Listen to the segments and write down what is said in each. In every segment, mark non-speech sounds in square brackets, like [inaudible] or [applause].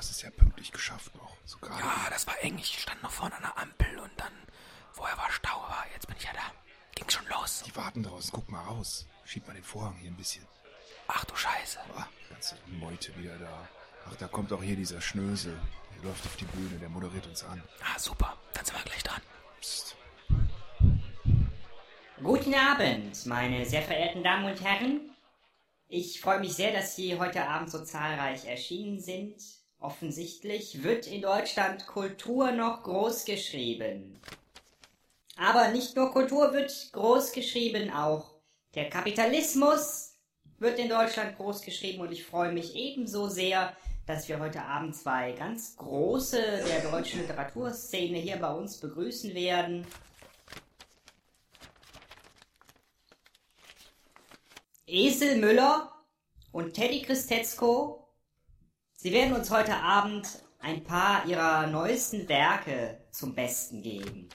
hast es ja pünktlich geschafft noch. Sogar. Ja, das war eng. Ich stand noch vorne an der Ampel und dann vorher war Stau, aber jetzt bin ich ja da. Ging schon los. Die warten draußen. Guck mal raus. Schieb mal den Vorhang hier ein bisschen. Ach du Scheiße. Ah, ganze Meute wieder da. Ach, da kommt auch hier dieser Schnösel. Der läuft auf die Bühne, der moderiert uns an. Ah, super. Dann sind wir gleich dran. Psst. Guten Abend, meine sehr verehrten Damen und Herren. Ich freue mich sehr, dass Sie heute Abend so zahlreich erschienen sind. Offensichtlich wird in Deutschland Kultur noch groß geschrieben. Aber nicht nur Kultur wird groß geschrieben, auch der Kapitalismus wird in Deutschland groß geschrieben und ich freue mich ebenso sehr, dass wir heute Abend zwei ganz große der deutschen Literaturszene hier bei uns begrüßen werden. Esel Müller und Teddy Christetzko. Sie werden uns heute Abend ein paar ihrer neuesten Werke zum Besten geben.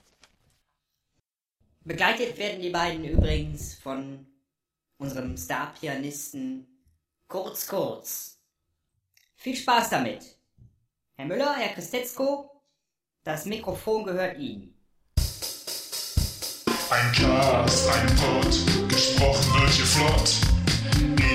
Begleitet werden die beiden übrigens von unserem Star-Pianisten Kurz Kurz. Viel Spaß damit. Herr Müller, Herr Christetzko, das Mikrofon gehört Ihnen. Ein Cast, ein Pod, gesprochen wird hier flott.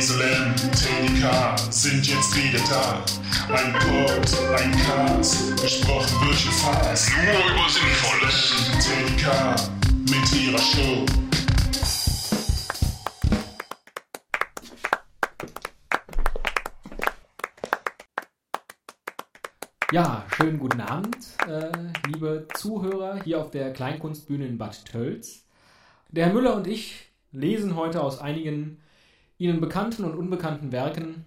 Esel Teddy K sind jetzt wieder da. Ein Pod, ein Cast, gesprochen wird hier fast. Nur über Sinnvolles. Teddy K mit ihrer Show. Ja, schönen guten Abend, äh, liebe Zuhörer hier auf der Kleinkunstbühne in Bad Tölz. Der Herr Müller und ich lesen heute aus einigen Ihnen bekannten und unbekannten Werken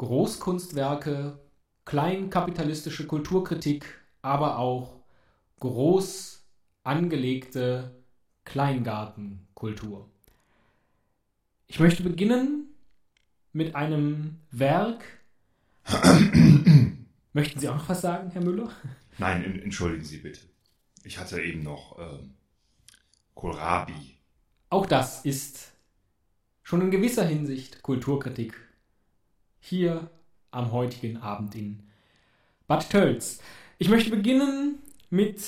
Großkunstwerke, kleinkapitalistische Kulturkritik, aber auch groß angelegte Kleingartenkultur. Ich möchte beginnen mit einem Werk. [coughs] Möchten Sie auch noch was sagen, Herr Müller? Nein, en- entschuldigen Sie bitte. Ich hatte eben noch ähm, Kohlrabi. Auch das ist schon in gewisser Hinsicht Kulturkritik. Hier am heutigen Abend in Bad Tölz. Ich möchte beginnen mit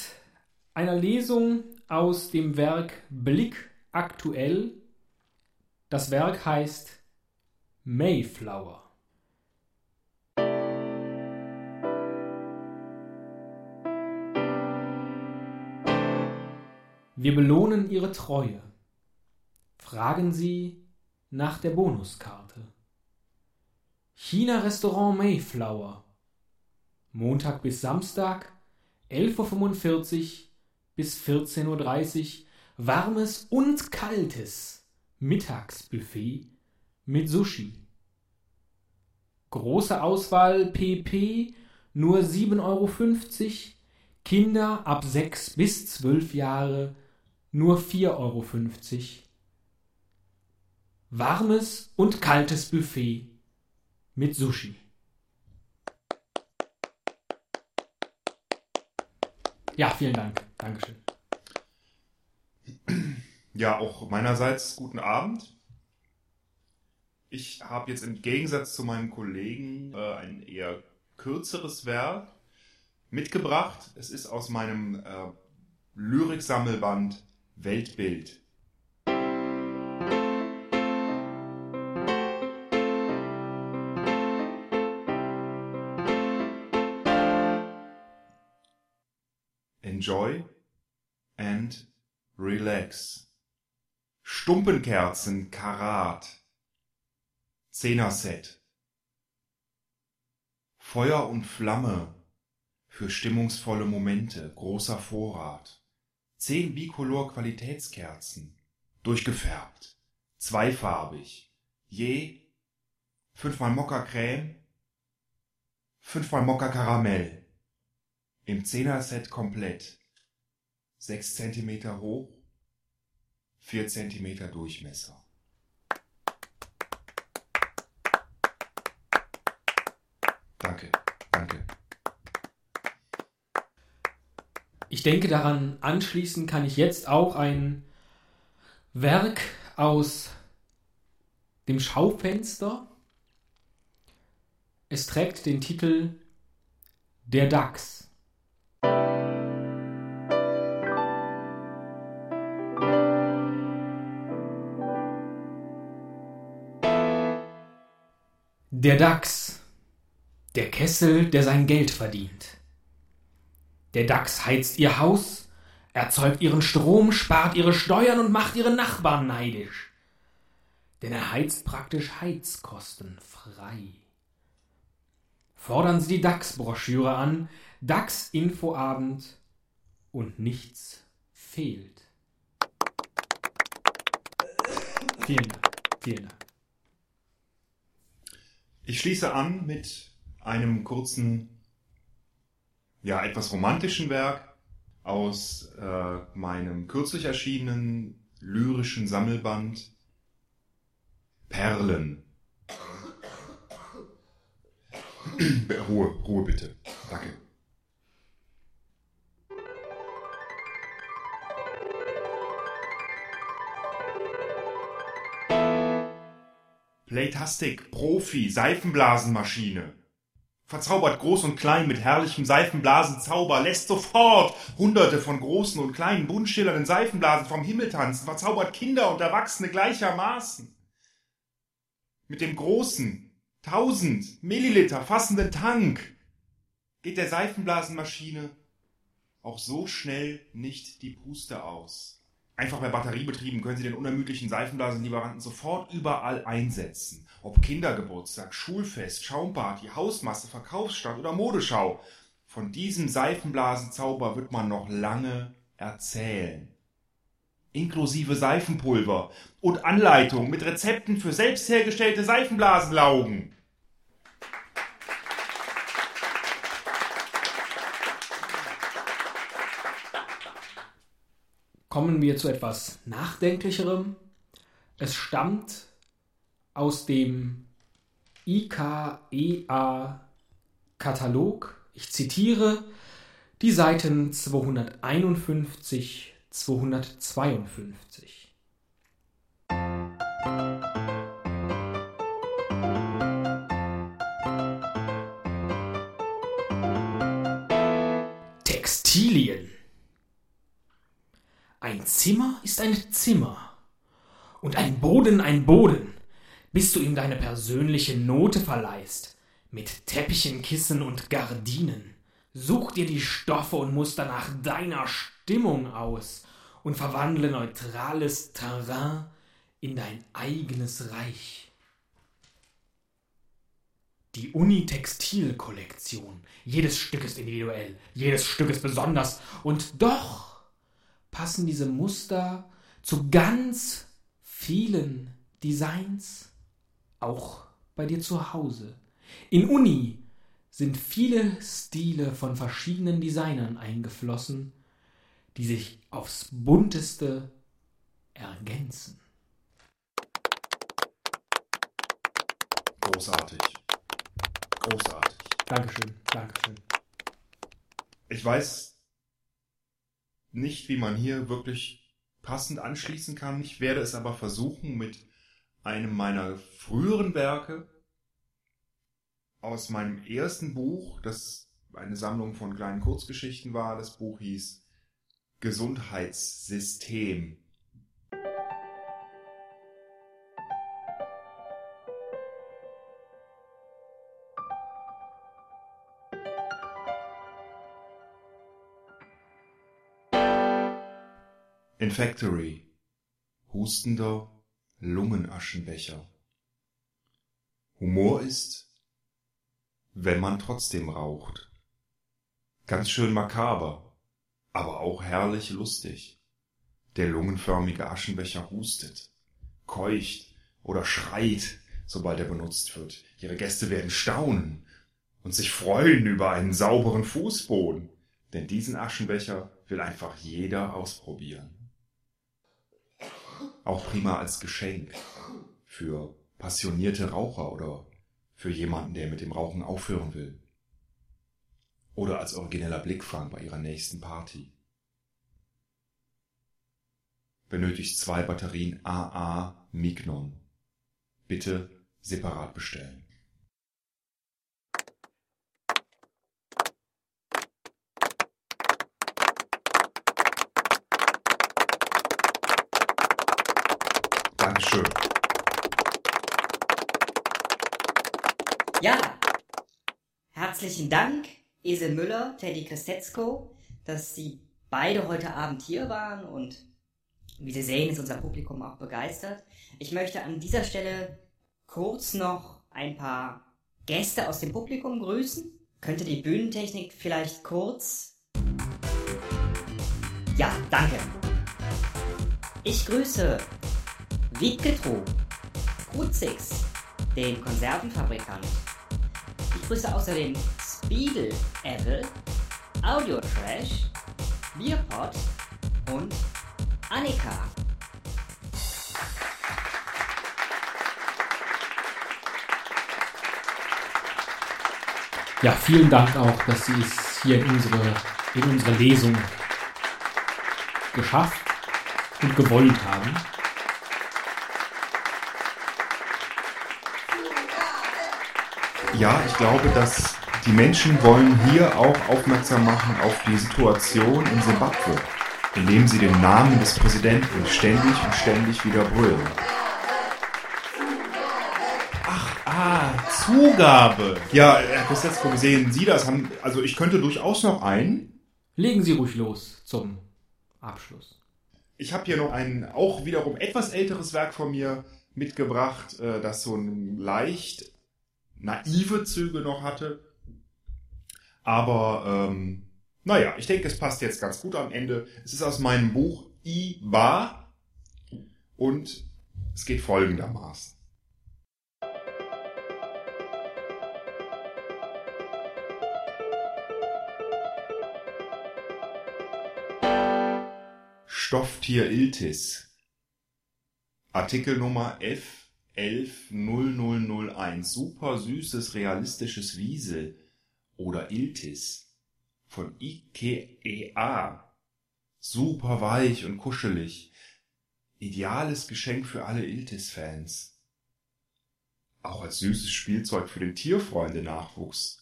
einer Lesung aus dem Werk Blick aktuell. Das Werk heißt Mayflower. Wir belohnen Ihre Treue. Fragen Sie nach der Bonuskarte. China-Restaurant Mayflower. Montag bis Samstag, 11.45 Uhr bis 14.30 Uhr. Warmes und kaltes Mittagsbuffet mit Sushi. Große Auswahl PP, nur 7,50 Euro. Kinder ab 6 bis 12 Jahre nur 4,50 Euro. Warmes und kaltes Buffet mit Sushi. Ja, vielen Dank. Dankeschön. Ja, auch meinerseits guten Abend. Ich habe jetzt im Gegensatz zu meinem Kollegen äh, ein eher kürzeres Werk mitgebracht. Es ist aus meinem äh, Lyriksammelband Weltbild. Enjoy and relax. Stumpenkerzen, Karat. Zehner-Set. Feuer und Flamme für stimmungsvolle Momente, großer Vorrat. Zehn Bicolor Qualitätskerzen, durchgefärbt, zweifarbig, je fünfmal Mokka Creme, fünfmal Mokka Karamell. Im Zehner-Set komplett. Sechs Zentimeter hoch, vier Zentimeter Durchmesser. Danke, danke. Ich denke daran, anschließend kann ich jetzt auch ein Werk aus dem Schaufenster. Es trägt den Titel Der Dachs. Der Dachs. Der Kessel, der sein Geld verdient. Der Dachs heizt ihr Haus, erzeugt ihren Strom, spart ihre Steuern und macht ihre Nachbarn neidisch. Denn er heizt praktisch heizkostenfrei. Fordern Sie die DAX-Broschüre an, DAX-Infoabend und nichts fehlt. Vielen Dank. Vielen Dank. Ich schließe an mit einem kurzen, ja, etwas romantischen Werk aus äh, meinem kürzlich erschienenen lyrischen Sammelband Perlen. Ruhe, Ruhe bitte. Danke. Playtastic, Profi, Seifenblasenmaschine. Verzaubert groß und klein mit herrlichem Seifenblasenzauber, lässt sofort hunderte von großen und kleinen buntschillernden Seifenblasen vom Himmel tanzen, verzaubert Kinder und Erwachsene gleichermaßen. Mit dem großen, 1000 Milliliter fassenden Tank geht der Seifenblasenmaschine auch so schnell nicht die Puste aus. Einfach bei Batteriebetrieben können Sie den unermüdlichen Seifenblasenlieferanten sofort überall einsetzen. Ob Kindergeburtstag, Schulfest, Schaumparty, Hausmasse, Verkaufsstand oder Modeschau. Von diesem Seifenblasenzauber wird man noch lange erzählen. Inklusive Seifenpulver und Anleitung mit Rezepten für selbst hergestellte Seifenblasenlaugen. Kommen wir zu etwas Nachdenklicherem. Es stammt aus dem IKEA-Katalog. Ich zitiere die Seiten 251, 252. Textilien. Ein Zimmer ist ein Zimmer und ein Boden ein Boden, bis du ihm deine persönliche Note verleihst, mit Teppichen, Kissen und Gardinen. Such dir die Stoffe und Muster nach deiner Stimmung aus und verwandle neutrales Terrain in dein eigenes Reich. Die Uni-Textil-Kollektion. Jedes Stück ist individuell, jedes Stück ist besonders und doch passen diese Muster zu ganz vielen Designs, auch bei dir zu Hause. In Uni sind viele Stile von verschiedenen Designern eingeflossen, die sich aufs bunteste ergänzen. Großartig. Großartig. Dankeschön, Dankeschön. Ich weiß nicht, wie man hier wirklich passend anschließen kann. Ich werde es aber versuchen mit einem meiner früheren Werke aus meinem ersten Buch, das eine Sammlung von kleinen Kurzgeschichten war. Das Buch hieß Gesundheitssystem. In Factory. Hustender Lungenaschenbecher. Humor ist, wenn man trotzdem raucht. Ganz schön makaber, aber auch herrlich lustig. Der lungenförmige Aschenbecher hustet, keucht oder schreit, sobald er benutzt wird. Ihre Gäste werden staunen und sich freuen über einen sauberen Fußboden, denn diesen Aschenbecher will einfach jeder ausprobieren. Auch prima als Geschenk für passionierte Raucher oder für jemanden, der mit dem Rauchen aufhören will. Oder als origineller Blickfang bei ihrer nächsten Party. Benötigt zwei Batterien AA Mignon. Bitte separat bestellen. Dankeschön. Ja, herzlichen Dank, Esel Müller, Teddy Christetzko, dass Sie beide heute Abend hier waren und wie Sie sehen, ist unser Publikum auch begeistert. Ich möchte an dieser Stelle kurz noch ein paar Gäste aus dem Publikum grüßen. Könnte die Bühnentechnik vielleicht kurz... Ja, danke. Ich grüße Wittgetruh, Kruzix, den Konservenfabrikant. Ich grüße außerdem Speedle Apple, Audio Trash, Bierpot und Annika. Ja, vielen Dank auch, dass Sie es hier in unsere, in unsere Lesung geschafft und gewollt haben. Ja, ich glaube, dass die Menschen wollen hier auch aufmerksam machen auf die Situation in Simbabwe, indem sie den Namen des Präsidenten ständig und ständig wieder brüllen. Ach, ah, Zugabe. Ja, Herr Kostetzko, sehen Sie das? Haben, also ich könnte durchaus noch einen. Legen Sie ruhig los zum Abschluss. Ich habe hier noch ein auch wiederum etwas älteres Werk von mir mitgebracht, äh, das so ein leicht naive Züge noch hatte. Aber ähm, naja, ich denke, es passt jetzt ganz gut am Ende. Es ist aus meinem Buch I-Bar und es geht folgendermaßen. Stofftier Iltis. Artikelnummer F 110001. Super süßes, realistisches Wiesel oder Iltis von IKEA. Super weich und kuschelig. Ideales Geschenk für alle Iltis-Fans. Auch als süßes Spielzeug für den Tierfreunde-Nachwuchs.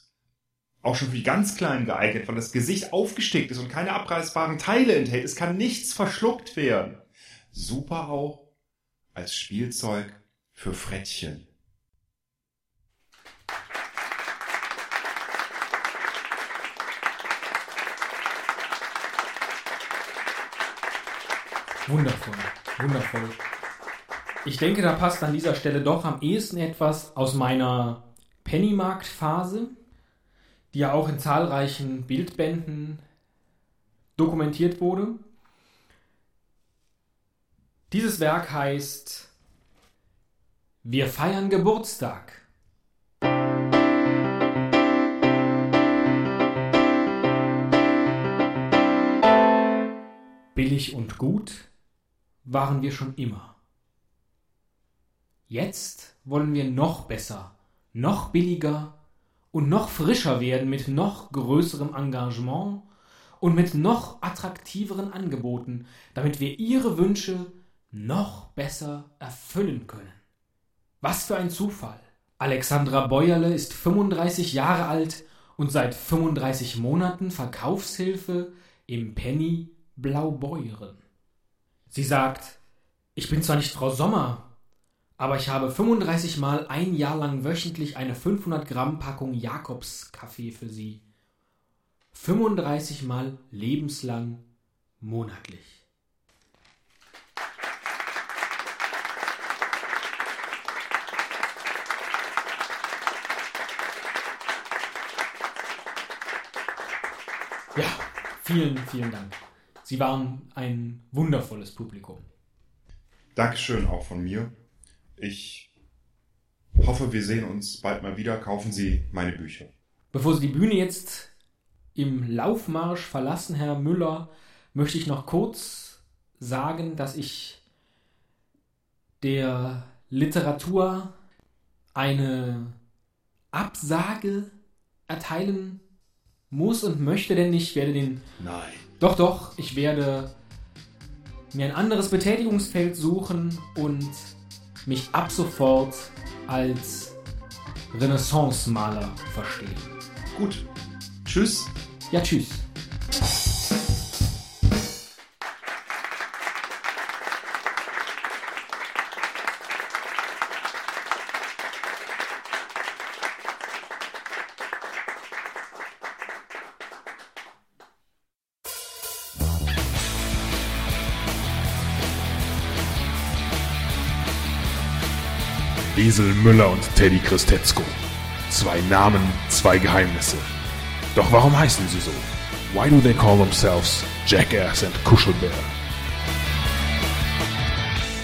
Auch schon für die ganz Kleinen geeignet, weil das Gesicht aufgestickt ist und keine abreißbaren Teile enthält. Es kann nichts verschluckt werden. Super auch als Spielzeug für Frettchen. Wundervoll, wundervoll. Ich denke, da passt an dieser Stelle doch am ehesten etwas aus meiner Pennymarkt-Phase, die ja auch in zahlreichen Bildbänden dokumentiert wurde. Dieses Werk heißt Wir feiern Geburtstag. Billig und gut waren wir schon immer. Jetzt wollen wir noch besser, noch billiger und noch frischer werden mit noch größerem Engagement und mit noch attraktiveren Angeboten, damit wir Ihre Wünsche noch besser erfüllen können. Was für ein Zufall! Alexandra Bäuerle ist 35 Jahre alt und seit 35 Monaten Verkaufshilfe im Penny Blaubeuren. Sie sagt, ich bin zwar nicht Frau Sommer, aber ich habe 35 Mal ein Jahr lang wöchentlich eine 500 Gramm Packung Jakobskaffee für Sie. 35 Mal lebenslang monatlich. Ja, vielen, vielen Dank. Sie waren ein wundervolles Publikum. Dankeschön auch von mir. Ich hoffe, wir sehen uns bald mal wieder. Kaufen Sie meine Bücher. Bevor Sie die Bühne jetzt im Laufmarsch verlassen, Herr Müller, möchte ich noch kurz sagen, dass ich der Literatur eine Absage erteilen muss und möchte, denn ich werde den. Nein. Doch, doch, ich werde mir ein anderes Betätigungsfeld suchen und mich ab sofort als Renaissance-Maler verstehen. Gut. Tschüss. Ja, tschüss. Esel Müller und Teddy Christetzko. Zwei Namen, zwei Geheimnisse. Doch warum heißen sie so? Why do they call themselves Jackass and Kuschelbär?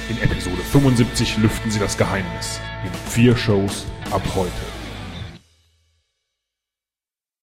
In Episode 75 lüften sie das Geheimnis. In vier Shows ab heute.